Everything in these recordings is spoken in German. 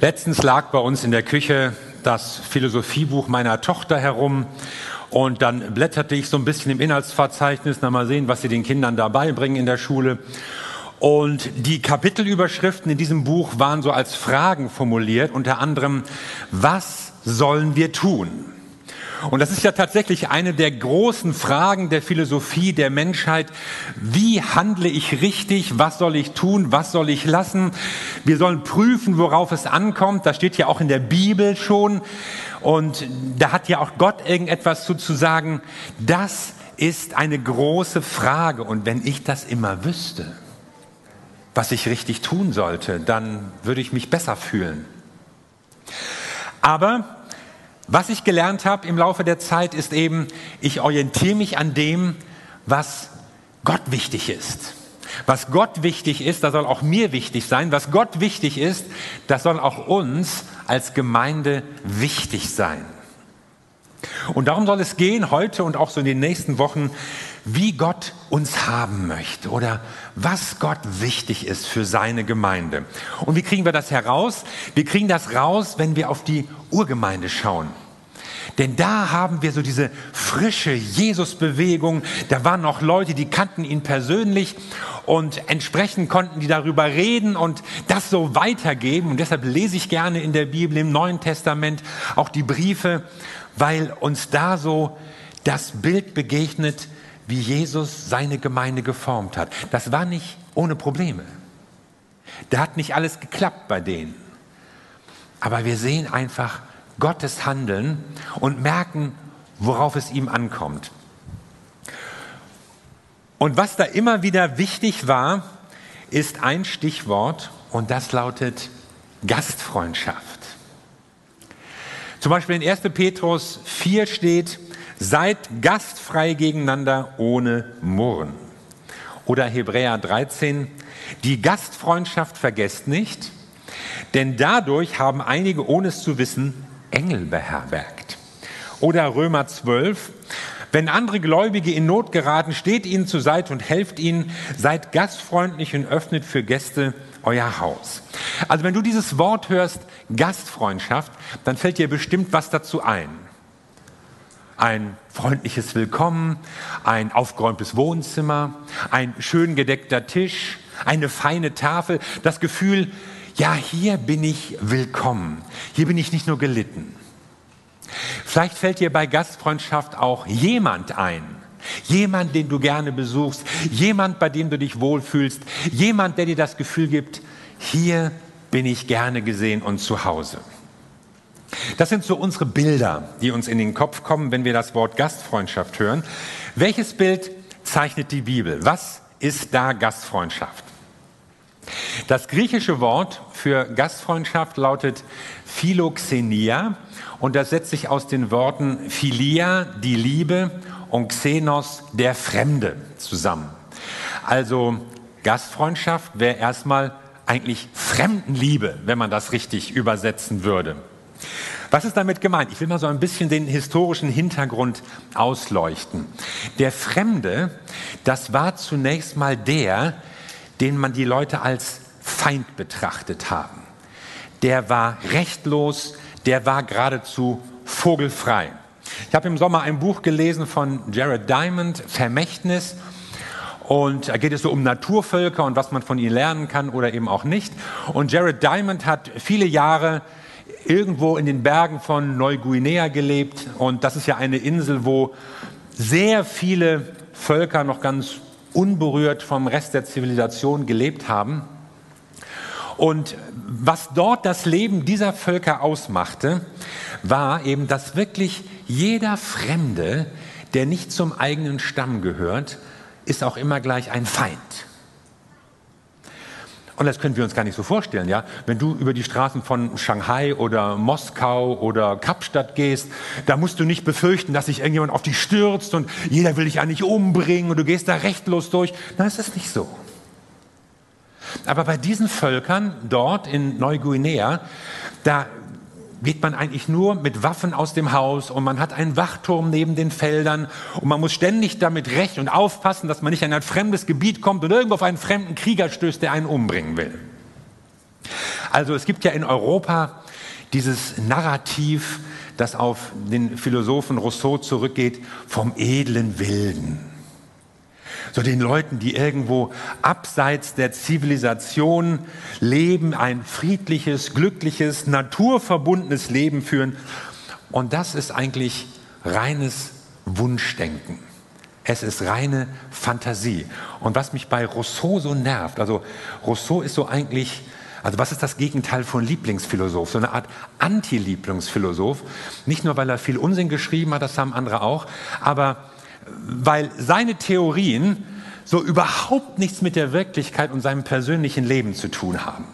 Letztens lag bei uns in der Küche das Philosophiebuch meiner Tochter herum und dann blätterte ich so ein bisschen im Inhaltsverzeichnis, na mal sehen, was sie den Kindern dabei bringen in der Schule. Und die Kapitelüberschriften in diesem Buch waren so als Fragen formuliert, unter anderem, was sollen wir tun? Und das ist ja tatsächlich eine der großen Fragen der Philosophie der Menschheit. Wie handle ich richtig? Was soll ich tun? Was soll ich lassen? Wir sollen prüfen, worauf es ankommt. Das steht ja auch in der Bibel schon. Und da hat ja auch Gott irgendetwas zu, zu sagen. Das ist eine große Frage. Und wenn ich das immer wüsste, was ich richtig tun sollte, dann würde ich mich besser fühlen. Aber was ich gelernt habe im Laufe der Zeit ist eben, ich orientiere mich an dem, was Gott wichtig ist. Was Gott wichtig ist, das soll auch mir wichtig sein. Was Gott wichtig ist, das soll auch uns als Gemeinde wichtig sein. Und darum soll es gehen heute und auch so in den nächsten Wochen, wie Gott uns haben möchte oder was Gott wichtig ist für seine Gemeinde. Und wie kriegen wir das heraus? Wir kriegen das raus, wenn wir auf die Urgemeinde schauen. Denn da haben wir so diese frische Jesus-Bewegung. Da waren noch Leute, die kannten ihn persönlich und entsprechend konnten die darüber reden und das so weitergeben. Und deshalb lese ich gerne in der Bibel, im Neuen Testament, auch die Briefe, weil uns da so das Bild begegnet, wie Jesus seine Gemeinde geformt hat. Das war nicht ohne Probleme. Da hat nicht alles geklappt bei denen. Aber wir sehen einfach Gottes Handeln und merken, worauf es ihm ankommt. Und was da immer wieder wichtig war, ist ein Stichwort und das lautet Gastfreundschaft. Zum Beispiel in 1. Petrus 4 steht, seid gastfrei gegeneinander ohne Murren. Oder Hebräer 13, die Gastfreundschaft vergesst nicht, denn dadurch haben einige, ohne es zu wissen, Engel beherbergt. Oder Römer 12, wenn andere Gläubige in Not geraten, steht ihnen zur Seite und helft ihnen, seid gastfreundlich und öffnet für Gäste euer Haus. Also wenn du dieses Wort hörst, Gastfreundschaft, dann fällt dir bestimmt was dazu ein. Ein freundliches Willkommen, ein aufgeräumtes Wohnzimmer, ein schön gedeckter Tisch, eine feine Tafel, das Gefühl, ja, hier bin ich willkommen. Hier bin ich nicht nur gelitten. Vielleicht fällt dir bei Gastfreundschaft auch jemand ein. Jemand, den du gerne besuchst. Jemand, bei dem du dich wohlfühlst. Jemand, der dir das Gefühl gibt, hier bin ich gerne gesehen und zu Hause. Das sind so unsere Bilder, die uns in den Kopf kommen, wenn wir das Wort Gastfreundschaft hören. Welches Bild zeichnet die Bibel? Was ist da Gastfreundschaft? Das griechische Wort für Gastfreundschaft lautet Philoxenia und das setzt sich aus den Worten Philia, die Liebe, und Xenos, der Fremde, zusammen. Also Gastfreundschaft wäre erstmal eigentlich Fremdenliebe, wenn man das richtig übersetzen würde. Was ist damit gemeint? Ich will mal so ein bisschen den historischen Hintergrund ausleuchten. Der Fremde, das war zunächst mal der, den man die Leute als Feind betrachtet haben. Der war rechtlos, der war geradezu vogelfrei. Ich habe im Sommer ein Buch gelesen von Jared Diamond, Vermächtnis. Und da geht es so um Naturvölker und was man von ihnen lernen kann oder eben auch nicht. Und Jared Diamond hat viele Jahre irgendwo in den Bergen von Neuguinea gelebt. Und das ist ja eine Insel, wo sehr viele Völker noch ganz unberührt vom Rest der Zivilisation gelebt haben. Und was dort das Leben dieser Völker ausmachte, war eben, dass wirklich jeder Fremde, der nicht zum eigenen Stamm gehört, ist auch immer gleich ein Feind. Und das können wir uns gar nicht so vorstellen, ja. Wenn du über die Straßen von Shanghai oder Moskau oder Kapstadt gehst, da musst du nicht befürchten, dass sich irgendjemand auf dich stürzt und jeder will dich eigentlich umbringen und du gehst da rechtlos durch. Nein, es ist nicht so. Aber bei diesen Völkern dort in Neuguinea, da geht man eigentlich nur mit Waffen aus dem Haus und man hat einen Wachturm neben den Feldern und man muss ständig damit rechnen und aufpassen, dass man nicht in ein fremdes Gebiet kommt und irgendwo auf einen fremden Krieger stößt, der einen umbringen will. Also es gibt ja in Europa dieses Narrativ, das auf den Philosophen Rousseau zurückgeht, vom edlen Wilden. So den Leuten, die irgendwo abseits der Zivilisation leben, ein friedliches, glückliches, naturverbundenes Leben führen. Und das ist eigentlich reines Wunschdenken. Es ist reine Fantasie. Und was mich bei Rousseau so nervt, also Rousseau ist so eigentlich, also was ist das Gegenteil von Lieblingsphilosoph? So eine Art Anti-Lieblingsphilosoph. Nicht nur, weil er viel Unsinn geschrieben hat, das haben andere auch, aber weil seine Theorien so überhaupt nichts mit der Wirklichkeit und seinem persönlichen Leben zu tun haben.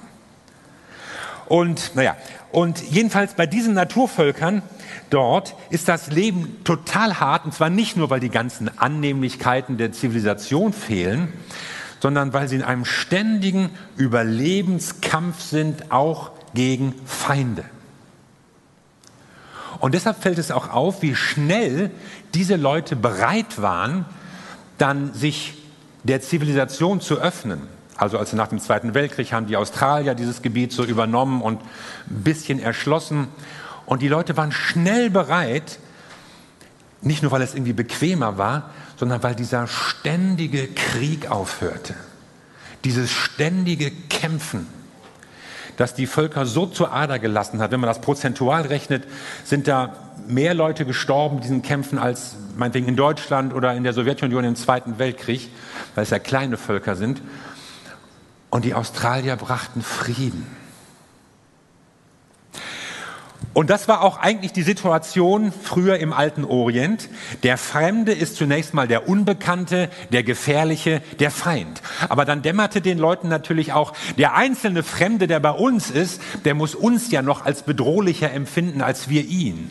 Und naja, und jedenfalls bei diesen Naturvölkern dort ist das Leben total hart, und zwar nicht nur, weil die ganzen Annehmlichkeiten der Zivilisation fehlen, sondern weil sie in einem ständigen Überlebenskampf sind, auch gegen Feinde. Und deshalb fällt es auch auf, wie schnell diese Leute bereit waren, dann sich der Zivilisation zu öffnen. Also als nach dem Zweiten Weltkrieg haben die Australier dieses Gebiet so übernommen und ein bisschen erschlossen. Und die Leute waren schnell bereit, nicht nur weil es irgendwie bequemer war, sondern weil dieser ständige Krieg aufhörte. Dieses ständige Kämpfen, das die Völker so zur Ader gelassen hat. Wenn man das prozentual rechnet, sind da mehr Leute gestorben in diesen Kämpfen als meinetwegen in Deutschland oder in der Sowjetunion im Zweiten Weltkrieg, weil es ja kleine Völker sind. Und die Australier brachten Frieden. Und das war auch eigentlich die Situation früher im alten Orient. Der Fremde ist zunächst mal der Unbekannte, der Gefährliche, der Feind. Aber dann dämmerte den Leuten natürlich auch, der einzelne Fremde, der bei uns ist, der muss uns ja noch als bedrohlicher empfinden als wir ihn.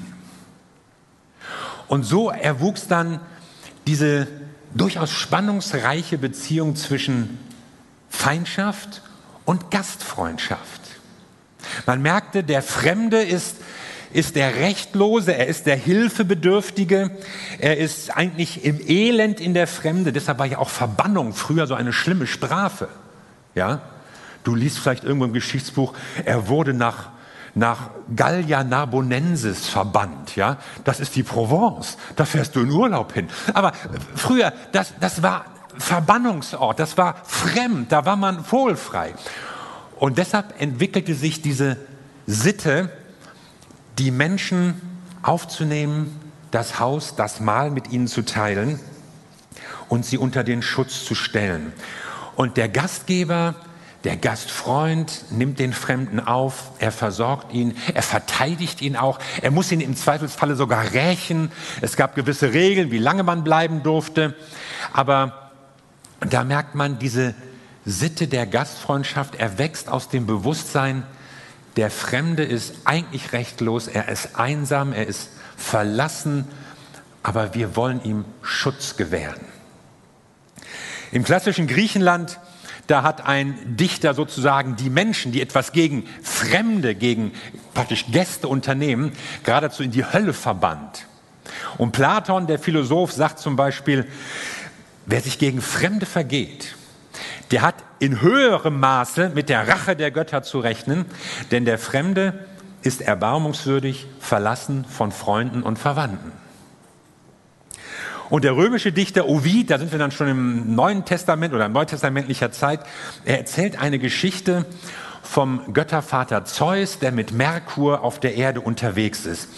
Und so erwuchs dann diese durchaus spannungsreiche Beziehung zwischen Feindschaft und Gastfreundschaft. Man merkte, der Fremde ist, ist der Rechtlose, er ist der Hilfebedürftige, er ist eigentlich im Elend in der Fremde. Deshalb war ja auch Verbannung früher so eine schlimme Strafe. Ja? Du liest vielleicht irgendwo im Geschichtsbuch, er wurde nach, nach Gallia Narbonensis verbannt. Ja? Das ist die Provence, da fährst du in Urlaub hin. Aber früher, das, das war Verbannungsort, das war fremd, da war man vogelfrei. Und deshalb entwickelte sich diese Sitte, die Menschen aufzunehmen, das Haus, das Mahl mit ihnen zu teilen und sie unter den Schutz zu stellen. Und der Gastgeber, der Gastfreund nimmt den Fremden auf, er versorgt ihn, er verteidigt ihn auch, er muss ihn im Zweifelsfalle sogar rächen. Es gab gewisse Regeln, wie lange man bleiben durfte. Aber da merkt man diese Sitte der Gastfreundschaft erwächst aus dem Bewusstsein, der Fremde ist eigentlich rechtlos, er ist einsam, er ist verlassen, aber wir wollen ihm Schutz gewähren. Im klassischen Griechenland, da hat ein Dichter sozusagen die Menschen, die etwas gegen Fremde, gegen praktisch Gäste unternehmen, geradezu in die Hölle verbannt. Und Platon, der Philosoph, sagt zum Beispiel, wer sich gegen Fremde vergeht, der hat in höherem Maße mit der Rache der Götter zu rechnen, denn der Fremde ist erbarmungswürdig verlassen von Freunden und Verwandten. Und der römische Dichter Ovid, da sind wir dann schon im Neuen Testament oder neutestamentlicher Zeit, er erzählt eine Geschichte vom Göttervater Zeus, der mit Merkur auf der Erde unterwegs ist.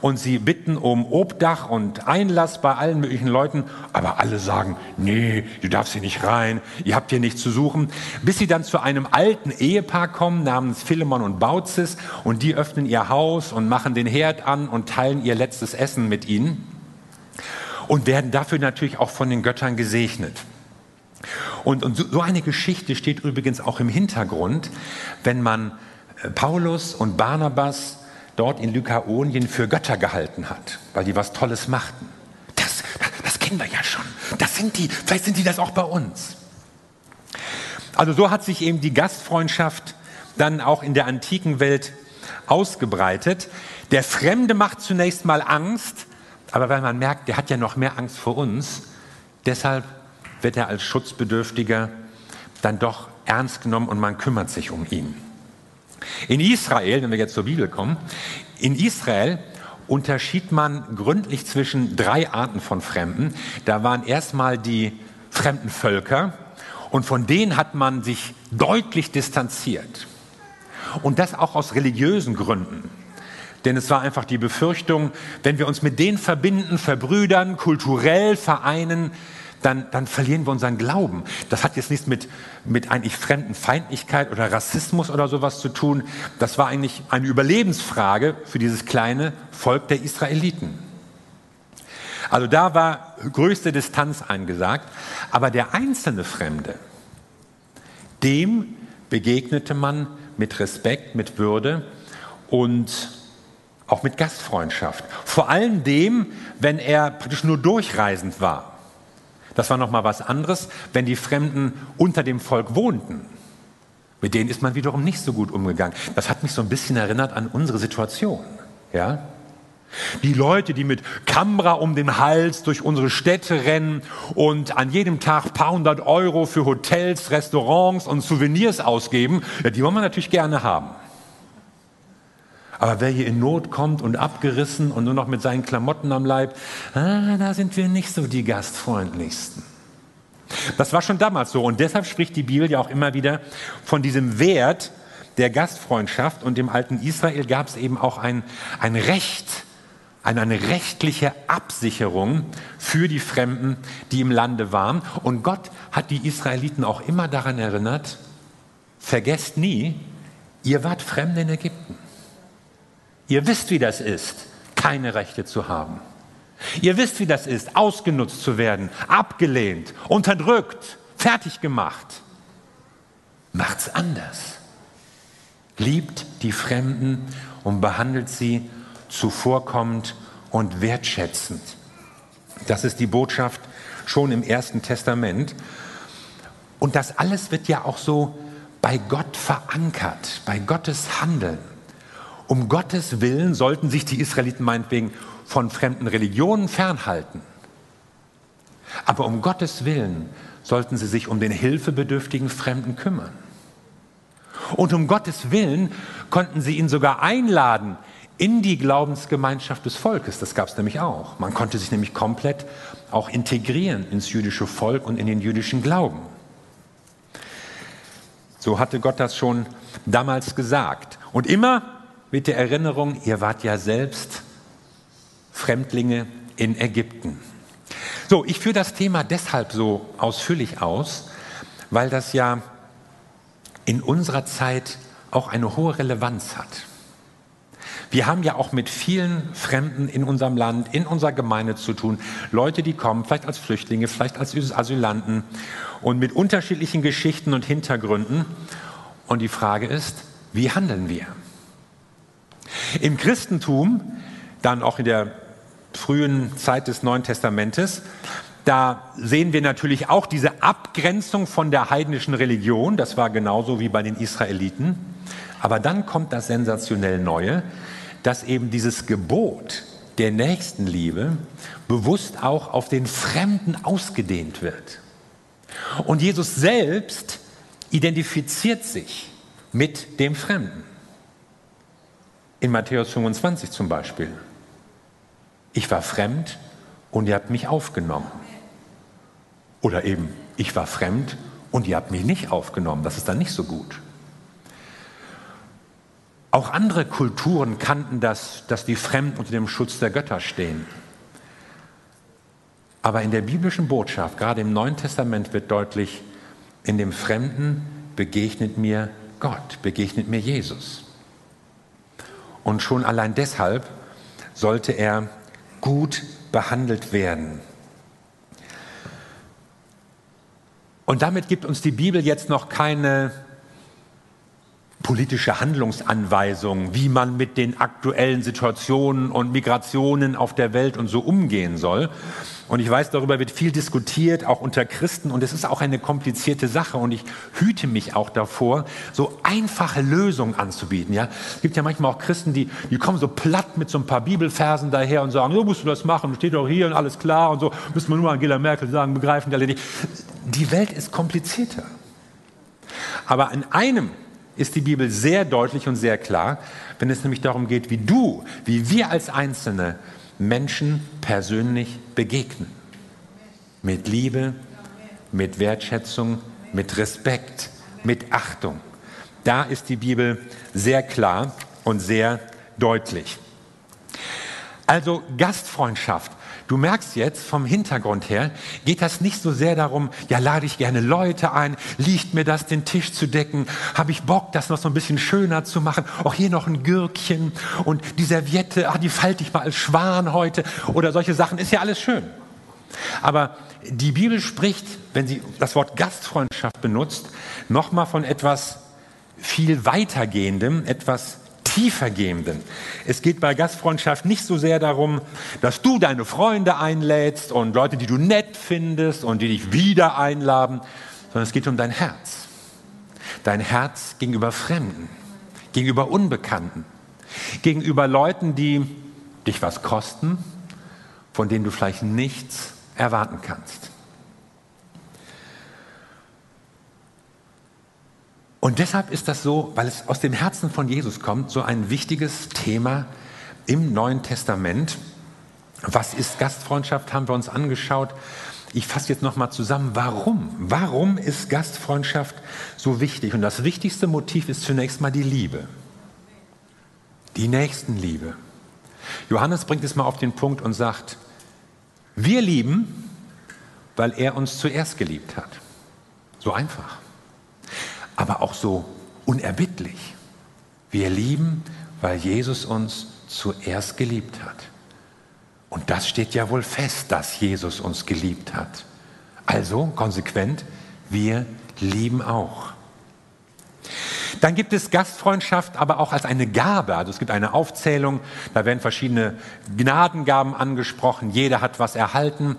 Und sie bitten um Obdach und Einlass bei allen möglichen Leuten, aber alle sagen, nee, du darfst hier nicht rein, ihr habt hier nichts zu suchen. Bis sie dann zu einem alten Ehepaar kommen namens Philemon und Baucis und die öffnen ihr Haus und machen den Herd an und teilen ihr letztes Essen mit ihnen und werden dafür natürlich auch von den Göttern gesegnet. Und, und so eine Geschichte steht übrigens auch im Hintergrund, wenn man äh, Paulus und Barnabas dort in Lykaonien für Götter gehalten hat, weil die was Tolles machten. Das, das kennen wir ja schon. Das sind die, vielleicht sind die das auch bei uns. Also so hat sich eben die Gastfreundschaft dann auch in der antiken Welt ausgebreitet. Der Fremde macht zunächst mal Angst, aber weil man merkt, der hat ja noch mehr Angst vor uns, deshalb wird er als Schutzbedürftiger dann doch ernst genommen und man kümmert sich um ihn. In Israel, wenn wir jetzt zur Bibel kommen, in Israel unterschied man gründlich zwischen drei Arten von Fremden. Da waren erstmal die fremden Völker und von denen hat man sich deutlich distanziert. Und das auch aus religiösen Gründen. Denn es war einfach die Befürchtung, wenn wir uns mit denen verbinden, verbrüdern, kulturell vereinen, dann, dann verlieren wir unseren Glauben. Das hat jetzt nichts mit, mit eigentlich fremden Feindlichkeit oder Rassismus oder sowas zu tun. Das war eigentlich eine Überlebensfrage für dieses kleine Volk der Israeliten. Also da war größte Distanz angesagt. Aber der einzelne Fremde, dem begegnete man mit Respekt, mit Würde und auch mit Gastfreundschaft. Vor allem dem, wenn er praktisch nur durchreisend war. Das war noch mal was anderes, wenn die Fremden unter dem Volk wohnten. Mit denen ist man wiederum nicht so gut umgegangen. Das hat mich so ein bisschen erinnert an unsere Situation. Ja? Die Leute, die mit Kamera um den Hals durch unsere Städte rennen und an jedem Tag paar hundert Euro für Hotels, Restaurants und Souvenirs ausgeben, ja, die wollen wir natürlich gerne haben. Aber wer hier in Not kommt und abgerissen und nur noch mit seinen Klamotten am Leib, ah, da sind wir nicht so die gastfreundlichsten. Das war schon damals so und deshalb spricht die Bibel ja auch immer wieder von diesem Wert der Gastfreundschaft und im alten Israel gab es eben auch ein, ein Recht, eine, eine rechtliche Absicherung für die Fremden, die im Lande waren. Und Gott hat die Israeliten auch immer daran erinnert, vergesst nie, ihr wart Fremde in Ägypten. Ihr wisst, wie das ist, keine Rechte zu haben. Ihr wisst, wie das ist, ausgenutzt zu werden, abgelehnt, unterdrückt, fertig gemacht. Macht's anders. Liebt die Fremden und behandelt sie zuvorkommend und wertschätzend. Das ist die Botschaft schon im Ersten Testament. Und das alles wird ja auch so bei Gott verankert, bei Gottes Handeln. Um Gottes Willen sollten sich die Israeliten meinetwegen von fremden Religionen fernhalten. Aber um Gottes Willen sollten sie sich um den hilfebedürftigen Fremden kümmern. Und um Gottes Willen konnten sie ihn sogar einladen in die Glaubensgemeinschaft des Volkes. Das gab es nämlich auch. Man konnte sich nämlich komplett auch integrieren ins jüdische Volk und in den jüdischen Glauben. So hatte Gott das schon damals gesagt. Und immer mit der Erinnerung, ihr wart ja selbst Fremdlinge in Ägypten. So, ich führe das Thema deshalb so ausführlich aus, weil das ja in unserer Zeit auch eine hohe Relevanz hat. Wir haben ja auch mit vielen Fremden in unserem Land, in unserer Gemeinde zu tun. Leute, die kommen, vielleicht als Flüchtlinge, vielleicht als Asylanten und mit unterschiedlichen Geschichten und Hintergründen. Und die Frage ist, wie handeln wir? Im Christentum, dann auch in der frühen Zeit des Neuen Testamentes, da sehen wir natürlich auch diese Abgrenzung von der heidnischen Religion. Das war genauso wie bei den Israeliten. Aber dann kommt das sensationell Neue, dass eben dieses Gebot der Nächstenliebe bewusst auch auf den Fremden ausgedehnt wird. Und Jesus selbst identifiziert sich mit dem Fremden. In Matthäus 25 zum Beispiel. Ich war fremd und ihr habt mich aufgenommen. Oder eben, ich war fremd und ihr habt mich nicht aufgenommen. Das ist dann nicht so gut. Auch andere Kulturen kannten das, dass die Fremden unter dem Schutz der Götter stehen. Aber in der biblischen Botschaft, gerade im Neuen Testament, wird deutlich, in dem Fremden begegnet mir Gott, begegnet mir Jesus. Und schon allein deshalb sollte er gut behandelt werden. Und damit gibt uns die Bibel jetzt noch keine politische Handlungsanweisung, wie man mit den aktuellen Situationen und Migrationen auf der Welt und so umgehen soll, und ich weiß, darüber wird viel diskutiert, auch unter Christen. Und es ist auch eine komplizierte Sache. Und ich hüte mich auch davor, so einfache Lösungen anzubieten. Ja? Es gibt ja manchmal auch Christen, die, die kommen so platt mit so ein paar Bibelversen daher und sagen, so musst du das machen, steht doch hier und alles klar und so. Müssen wir nur Angela Merkel sagen, begreifen die alle nicht. Die Welt ist komplizierter. Aber in einem ist die Bibel sehr deutlich und sehr klar, wenn es nämlich darum geht, wie du, wie wir als Einzelne Menschen persönlich begegnen. Mit Liebe, mit Wertschätzung, mit Respekt, mit Achtung. Da ist die Bibel sehr klar und sehr deutlich. Also Gastfreundschaft. Du merkst jetzt vom Hintergrund her, geht das nicht so sehr darum, ja, lade ich gerne Leute ein, liegt mir das, den Tisch zu decken, habe ich Bock, das noch so ein bisschen schöner zu machen, auch hier noch ein Gürkchen und die Serviette, ah, die falte ich mal als Schwan heute oder solche Sachen, ist ja alles schön. Aber die Bibel spricht, wenn sie das Wort Gastfreundschaft benutzt, nochmal von etwas viel weitergehendem, etwas tiefergehenden. Es geht bei Gastfreundschaft nicht so sehr darum, dass du deine Freunde einlädst und Leute, die du nett findest und die dich wieder einladen, sondern es geht um dein Herz. Dein Herz gegenüber Fremden, gegenüber Unbekannten, gegenüber Leuten, die dich was kosten, von denen du vielleicht nichts erwarten kannst. Und deshalb ist das so, weil es aus dem Herzen von Jesus kommt, so ein wichtiges Thema im Neuen Testament. Was ist Gastfreundschaft, haben wir uns angeschaut. Ich fasse jetzt nochmal zusammen, warum? Warum ist Gastfreundschaft so wichtig? Und das wichtigste Motiv ist zunächst mal die Liebe. Die Nächstenliebe. Johannes bringt es mal auf den Punkt und sagt, wir lieben, weil er uns zuerst geliebt hat. So einfach aber auch so unerbittlich. Wir lieben, weil Jesus uns zuerst geliebt hat. Und das steht ja wohl fest, dass Jesus uns geliebt hat. Also konsequent, wir lieben auch. Dann gibt es Gastfreundschaft aber auch als eine Gabe. Also es gibt eine Aufzählung, da werden verschiedene Gnadengaben angesprochen, jeder hat was erhalten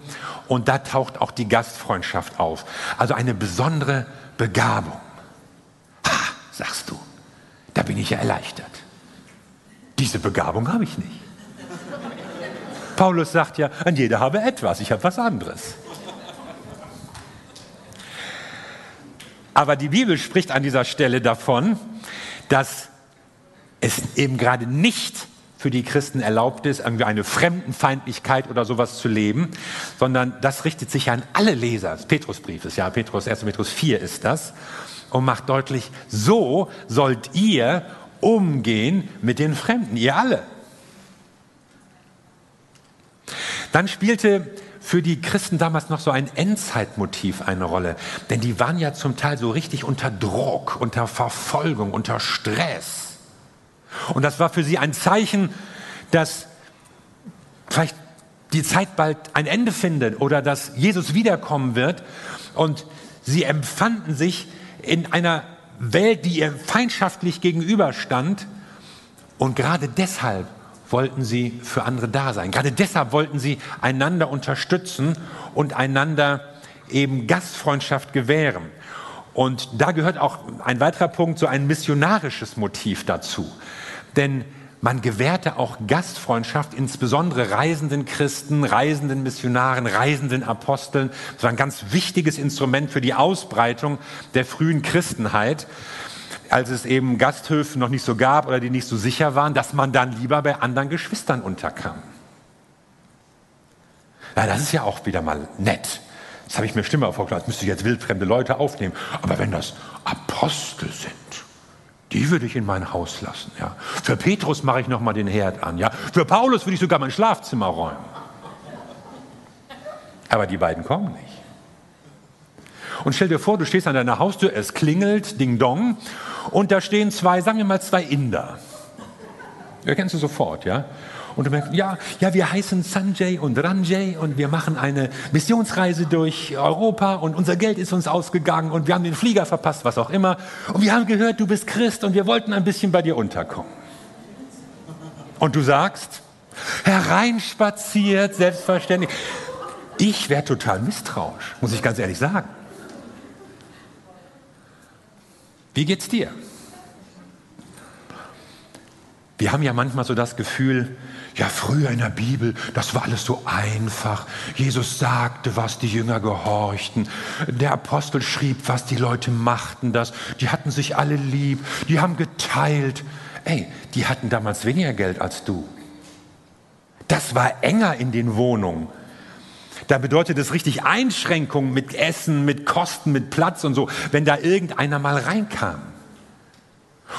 und da taucht auch die Gastfreundschaft auf. Also eine besondere Begabung sagst du. Da bin ich ja erleichtert. Diese Begabung habe ich nicht. Paulus sagt ja, an jeder habe etwas, ich habe was anderes. Aber die Bibel spricht an dieser Stelle davon, dass es eben gerade nicht für die Christen erlaubt ist, irgendwie eine Fremdenfeindlichkeit oder sowas zu leben, sondern das richtet sich an alle Leser des Petrusbriefes. Ja, Petrus, 1. Petrus 4 ist das und macht deutlich, so sollt ihr umgehen mit den Fremden, ihr alle. Dann spielte für die Christen damals noch so ein Endzeitmotiv eine Rolle, denn die waren ja zum Teil so richtig unter Druck, unter Verfolgung, unter Stress. Und das war für sie ein Zeichen, dass vielleicht die Zeit bald ein Ende findet oder dass Jesus wiederkommen wird. Und sie empfanden sich in einer Welt, die ihr feindschaftlich gegenüberstand. Und gerade deshalb wollten sie für andere da sein. Gerade deshalb wollten sie einander unterstützen und einander eben Gastfreundschaft gewähren. Und da gehört auch ein weiterer Punkt, so ein missionarisches Motiv dazu. Denn man gewährte auch Gastfreundschaft, insbesondere reisenden Christen, reisenden Missionaren, reisenden Aposteln. Das war ein ganz wichtiges Instrument für die Ausbreitung der frühen Christenheit, als es eben Gasthöfe noch nicht so gab oder die nicht so sicher waren, dass man dann lieber bei anderen Geschwistern unterkam. Ja, das ist ja auch wieder mal nett. Das habe ich mir Stimme vorgestellt, als müsste ich jetzt wildfremde Leute aufnehmen. Aber wenn das Apostel sind, die würde ich in mein Haus lassen. Ja. Für Petrus mache ich noch mal den Herd an. Ja. Für Paulus würde ich sogar mein Schlafzimmer räumen. Aber die beiden kommen nicht. Und stell dir vor, du stehst an deiner Haustür, es klingelt, Ding Dong, und da stehen zwei, sagen wir mal zwei Inder. Erkennst du sofort, ja? Und du merkst, ja, ja, wir heißen Sanjay und Ranjay und wir machen eine Missionsreise durch Europa und unser Geld ist uns ausgegangen und wir haben den Flieger verpasst, was auch immer. Und wir haben gehört, du bist Christ und wir wollten ein bisschen bei dir unterkommen. Und du sagst, hereinspaziert, selbstverständlich. Ich wäre total misstrauisch, muss ich ganz ehrlich sagen. Wie geht's dir? Wir haben ja manchmal so das Gefühl, ja, früher in der Bibel, das war alles so einfach. Jesus sagte was, die Jünger gehorchten. Der Apostel schrieb was, die Leute machten das. Die hatten sich alle lieb, die haben geteilt. Ey, die hatten damals weniger Geld als du. Das war enger in den Wohnungen. Da bedeutet es richtig Einschränkungen mit Essen, mit Kosten, mit Platz und so, wenn da irgendeiner mal reinkam.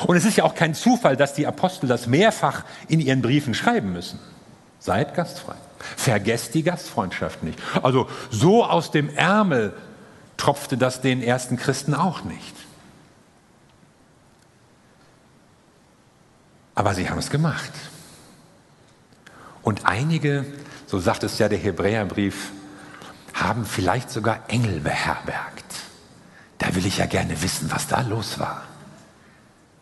Und es ist ja auch kein Zufall, dass die Apostel das mehrfach in ihren Briefen schreiben müssen. Seid gastfrei. Vergesst die Gastfreundschaft nicht. Also so aus dem Ärmel tropfte das den ersten Christen auch nicht. Aber sie haben es gemacht. Und einige, so sagt es ja der Hebräerbrief, haben vielleicht sogar Engel beherbergt. Da will ich ja gerne wissen, was da los war.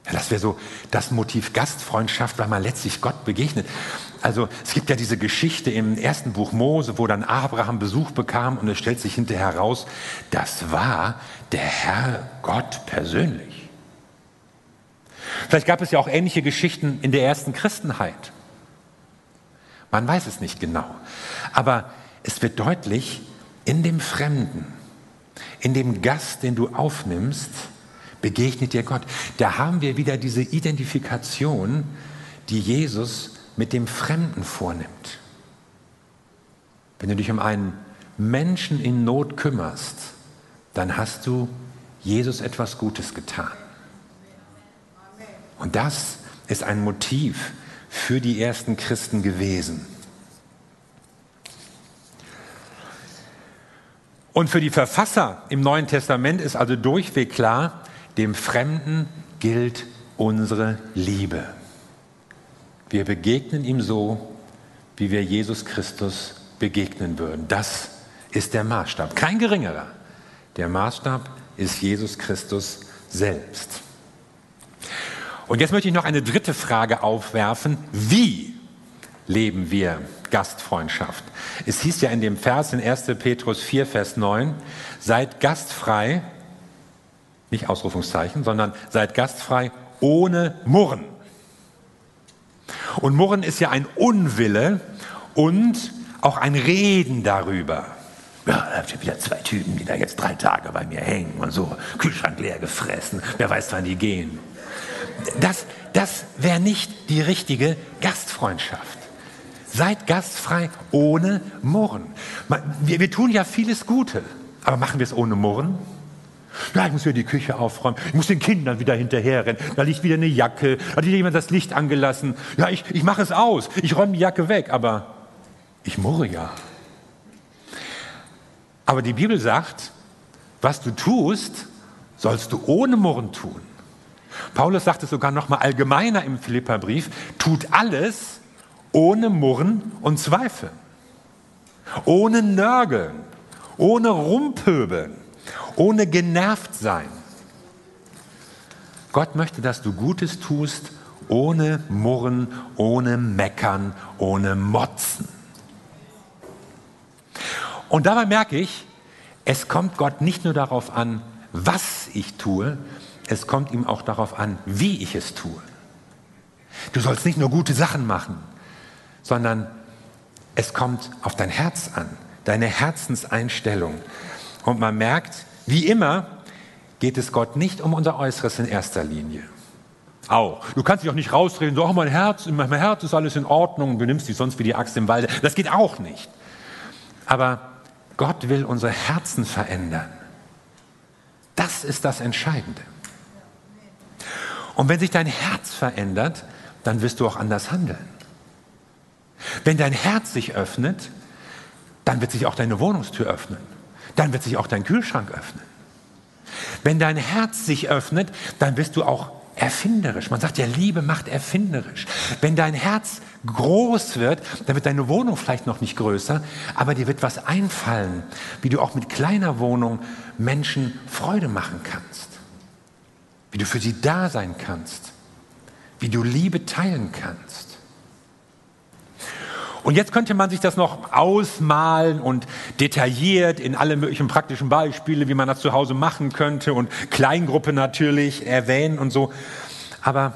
Ja, das wäre so das Motiv Gastfreundschaft, weil man letztlich Gott begegnet. Also es gibt ja diese Geschichte im ersten Buch Mose, wo dann Abraham Besuch bekam und es stellt sich hinterher heraus, das war der Herr Gott persönlich. Vielleicht gab es ja auch ähnliche Geschichten in der ersten Christenheit. Man weiß es nicht genau. Aber es wird deutlich, in dem Fremden, in dem Gast, den du aufnimmst, begegnet dir Gott. Da haben wir wieder diese Identifikation, die Jesus mit dem Fremden vornimmt. Wenn du dich um einen Menschen in Not kümmerst, dann hast du Jesus etwas Gutes getan. Und das ist ein Motiv für die ersten Christen gewesen. Und für die Verfasser im Neuen Testament ist also durchweg klar, dem Fremden gilt unsere Liebe. Wir begegnen ihm so, wie wir Jesus Christus begegnen würden. Das ist der Maßstab, kein geringerer. Der Maßstab ist Jesus Christus selbst. Und jetzt möchte ich noch eine dritte Frage aufwerfen. Wie leben wir Gastfreundschaft? Es hieß ja in dem Vers in 1. Petrus 4, Vers 9, seid gastfrei nicht Ausrufungszeichen, sondern seid gastfrei ohne Murren. Und Murren ist ja ein Unwille und auch ein Reden darüber. Ja, da habt ihr wieder zwei Typen, die da jetzt drei Tage bei mir hängen und so, Kühlschrank leer gefressen, wer weiß, wann die gehen. Das, das wäre nicht die richtige Gastfreundschaft. Seid gastfrei ohne Murren. Wir, wir tun ja vieles Gute, aber machen wir es ohne Murren? Ja, ich muss wieder die Küche aufräumen. Ich muss den Kindern wieder hinterherrennen. Da liegt wieder eine Jacke. Da hat jemand das Licht angelassen. Ja, ich, ich mache es aus. Ich räume die Jacke weg. Aber ich murre ja. Aber die Bibel sagt, was du tust, sollst du ohne Murren tun. Paulus sagt es sogar noch mal allgemeiner im Philipperbrief: Tut alles ohne Murren und Zweifel, ohne Nörgeln, ohne Rumpöbeln ohne genervt sein. Gott möchte, dass du Gutes tust, ohne Murren, ohne Meckern, ohne Motzen. Und dabei merke ich, es kommt Gott nicht nur darauf an, was ich tue, es kommt ihm auch darauf an, wie ich es tue. Du sollst nicht nur gute Sachen machen, sondern es kommt auf dein Herz an, deine Herzenseinstellung. Und man merkt, wie immer geht es Gott nicht um unser Äußeres in erster Linie. Auch. Du kannst dich auch nicht rausreden, so, oh, mein Herz, in meinem Herz ist alles in Ordnung, du nimmst dich sonst wie die Axt im Walde. Das geht auch nicht. Aber Gott will unsere Herzen verändern. Das ist das Entscheidende. Und wenn sich dein Herz verändert, dann wirst du auch anders handeln. Wenn dein Herz sich öffnet, dann wird sich auch deine Wohnungstür öffnen dann wird sich auch dein Kühlschrank öffnen. Wenn dein Herz sich öffnet, dann bist du auch erfinderisch. Man sagt ja, Liebe macht erfinderisch. Wenn dein Herz groß wird, dann wird deine Wohnung vielleicht noch nicht größer, aber dir wird was einfallen, wie du auch mit kleiner Wohnung Menschen Freude machen kannst, wie du für sie da sein kannst, wie du Liebe teilen kannst. Und jetzt könnte man sich das noch ausmalen und detailliert in alle möglichen praktischen Beispiele, wie man das zu Hause machen könnte und Kleingruppe natürlich erwähnen und so. Aber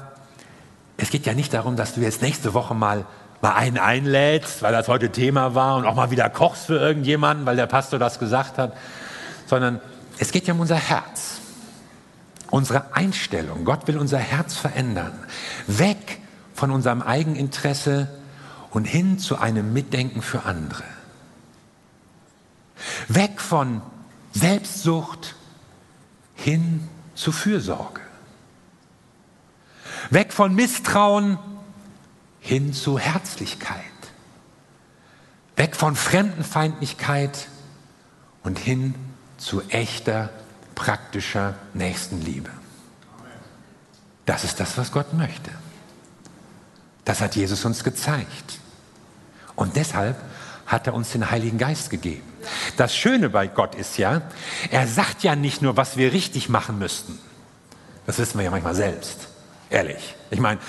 es geht ja nicht darum, dass du jetzt nächste Woche mal, mal einen einlädst, weil das heute Thema war und auch mal wieder kochst für irgendjemanden, weil der Pastor das gesagt hat, sondern es geht ja um unser Herz, unsere Einstellung. Gott will unser Herz verändern. Weg von unserem Eigeninteresse und hin zu einem Mitdenken für andere. Weg von Selbstsucht hin zu Fürsorge. Weg von Misstrauen hin zu Herzlichkeit. Weg von Fremdenfeindlichkeit und hin zu echter, praktischer Nächstenliebe. Das ist das, was Gott möchte. Das hat Jesus uns gezeigt. Und deshalb hat er uns den Heiligen Geist gegeben. Das Schöne bei Gott ist ja, er sagt ja nicht nur, was wir richtig machen müssten. Das wissen wir ja manchmal selbst. Ehrlich. Ich meine,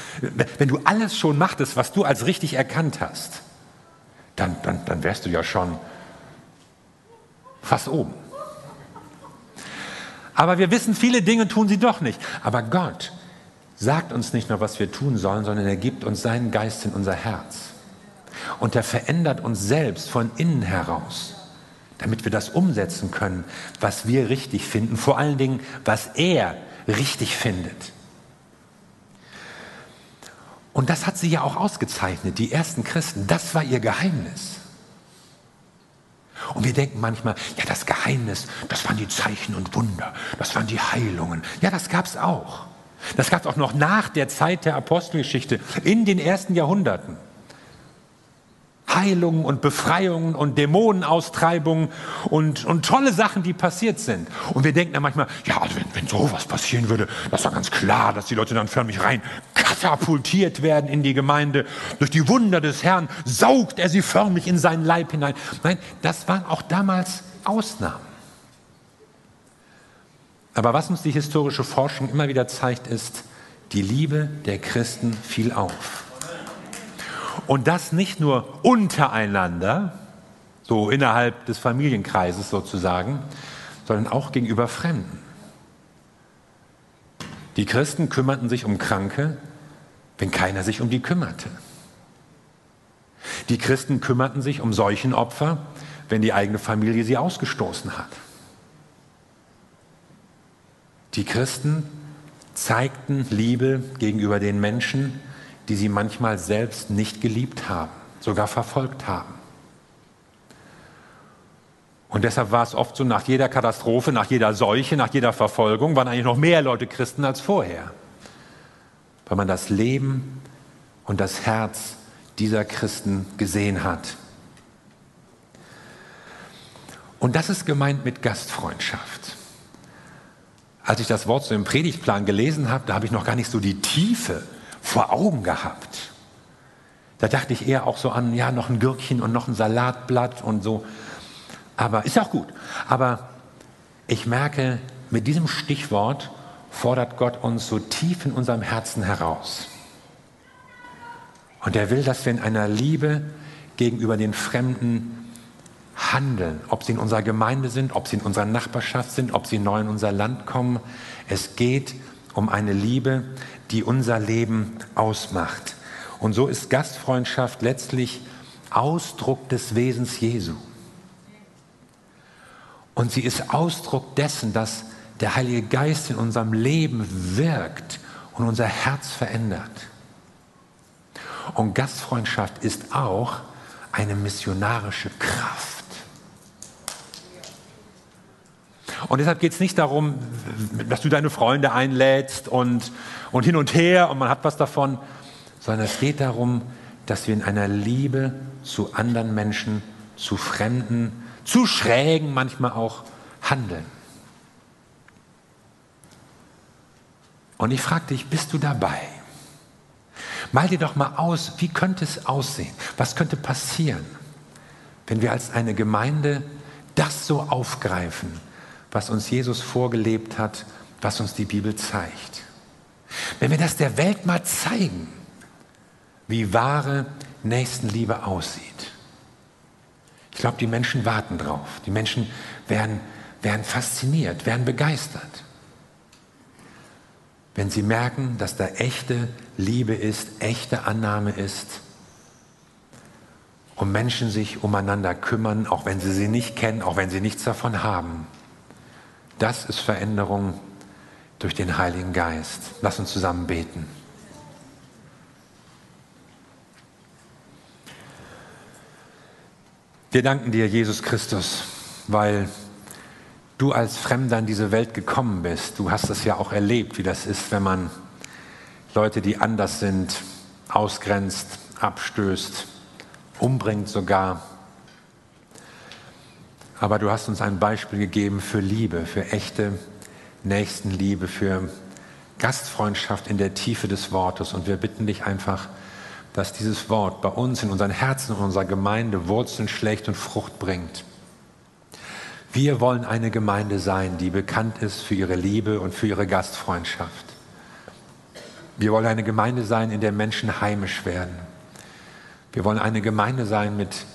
wenn du alles schon machtest, was du als richtig erkannt hast, dann, dann, dann wärst du ja schon fast oben. Aber wir wissen, viele Dinge tun sie doch nicht. Aber Gott sagt uns nicht nur, was wir tun sollen, sondern er gibt uns seinen Geist in unser Herz. Und er verändert uns selbst von innen heraus, damit wir das umsetzen können, was wir richtig finden, vor allen Dingen, was er richtig findet. Und das hat sie ja auch ausgezeichnet, die ersten Christen, das war ihr Geheimnis. Und wir denken manchmal, ja, das Geheimnis, das waren die Zeichen und Wunder, das waren die Heilungen. Ja, das gab es auch. Das gab es auch noch nach der Zeit der Apostelgeschichte, in den ersten Jahrhunderten. Heilungen und Befreiungen und Dämonenaustreibungen und, und tolle Sachen, die passiert sind. Und wir denken dann manchmal, ja, also wenn, wenn sowas passieren würde, das war ganz klar, dass die Leute dann förmlich rein katapultiert werden in die Gemeinde. Durch die Wunder des Herrn saugt er sie förmlich in seinen Leib hinein. Nein, das waren auch damals Ausnahmen. Aber was uns die historische Forschung immer wieder zeigt, ist, die Liebe der Christen fiel auf. Und das nicht nur untereinander, so innerhalb des Familienkreises sozusagen, sondern auch gegenüber Fremden. Die Christen kümmerten sich um Kranke, wenn keiner sich um die kümmerte. Die Christen kümmerten sich um Seuchenopfer, wenn die eigene Familie sie ausgestoßen hat. Die Christen zeigten Liebe gegenüber den Menschen, die sie manchmal selbst nicht geliebt haben, sogar verfolgt haben. Und deshalb war es oft so, nach jeder Katastrophe, nach jeder Seuche, nach jeder Verfolgung waren eigentlich noch mehr Leute Christen als vorher, weil man das Leben und das Herz dieser Christen gesehen hat. Und das ist gemeint mit Gastfreundschaft. Als ich das Wort so im Predigtplan gelesen habe, da habe ich noch gar nicht so die Tiefe vor Augen gehabt. Da dachte ich eher auch so an, ja, noch ein Gürkchen und noch ein Salatblatt und so. Aber ist auch gut. Aber ich merke, mit diesem Stichwort fordert Gott uns so tief in unserem Herzen heraus. Und er will, dass wir in einer Liebe gegenüber den Fremden handeln, ob sie in unserer Gemeinde sind, ob sie in unserer Nachbarschaft sind, ob sie neu in unser Land kommen. Es geht um eine Liebe, die unser Leben ausmacht. Und so ist Gastfreundschaft letztlich Ausdruck des Wesens Jesu. Und sie ist Ausdruck dessen, dass der Heilige Geist in unserem Leben wirkt und unser Herz verändert. Und Gastfreundschaft ist auch eine missionarische Kraft. Und deshalb geht es nicht darum, dass du deine Freunde einlädst und, und hin und her und man hat was davon, sondern es geht darum, dass wir in einer Liebe zu anderen Menschen, zu Fremden, zu Schrägen manchmal auch handeln. Und ich frage dich, bist du dabei? Mal dir doch mal aus, wie könnte es aussehen? Was könnte passieren, wenn wir als eine Gemeinde das so aufgreifen, was uns Jesus vorgelebt hat, was uns die Bibel zeigt. Wenn wir das der Welt mal zeigen, wie wahre Nächstenliebe aussieht. Ich glaube, die Menschen warten drauf. Die Menschen werden, werden fasziniert, werden begeistert. Wenn sie merken, dass da echte Liebe ist, echte Annahme ist und Menschen sich umeinander kümmern, auch wenn sie sie nicht kennen, auch wenn sie nichts davon haben. Das ist Veränderung durch den Heiligen Geist. Lass uns zusammen beten. Wir danken dir, Jesus Christus, weil du als Fremder in diese Welt gekommen bist. Du hast es ja auch erlebt, wie das ist, wenn man Leute, die anders sind, ausgrenzt, abstößt, umbringt sogar. Aber du hast uns ein Beispiel gegeben für Liebe, für echte Nächstenliebe, für Gastfreundschaft in der Tiefe des Wortes. Und wir bitten dich einfach, dass dieses Wort bei uns in unseren Herzen, in unserer Gemeinde Wurzeln schlägt und Frucht bringt. Wir wollen eine Gemeinde sein, die bekannt ist für ihre Liebe und für ihre Gastfreundschaft. Wir wollen eine Gemeinde sein, in der Menschen heimisch werden. Wir wollen eine Gemeinde sein mit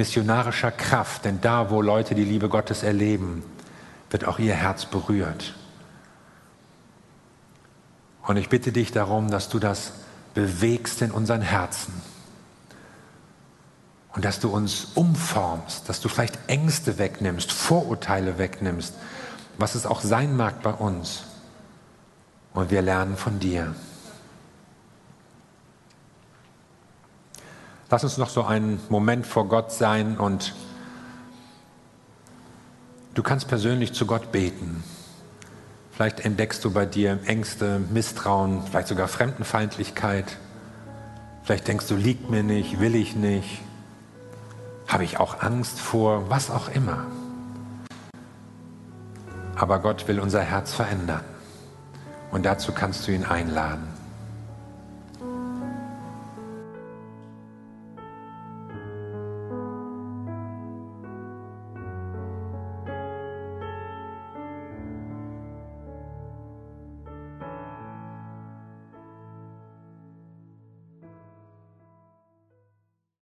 missionarischer Kraft, denn da, wo Leute die Liebe Gottes erleben, wird auch ihr Herz berührt. Und ich bitte dich darum, dass du das bewegst in unseren Herzen. Und dass du uns umformst, dass du vielleicht Ängste wegnimmst, Vorurteile wegnimmst, was es auch sein mag bei uns. Und wir lernen von dir. Lass uns noch so einen Moment vor Gott sein und du kannst persönlich zu Gott beten. Vielleicht entdeckst du bei dir Ängste, Misstrauen, vielleicht sogar Fremdenfeindlichkeit. Vielleicht denkst du, liegt mir nicht, will ich nicht. Habe ich auch Angst vor, was auch immer. Aber Gott will unser Herz verändern. Und dazu kannst du ihn einladen.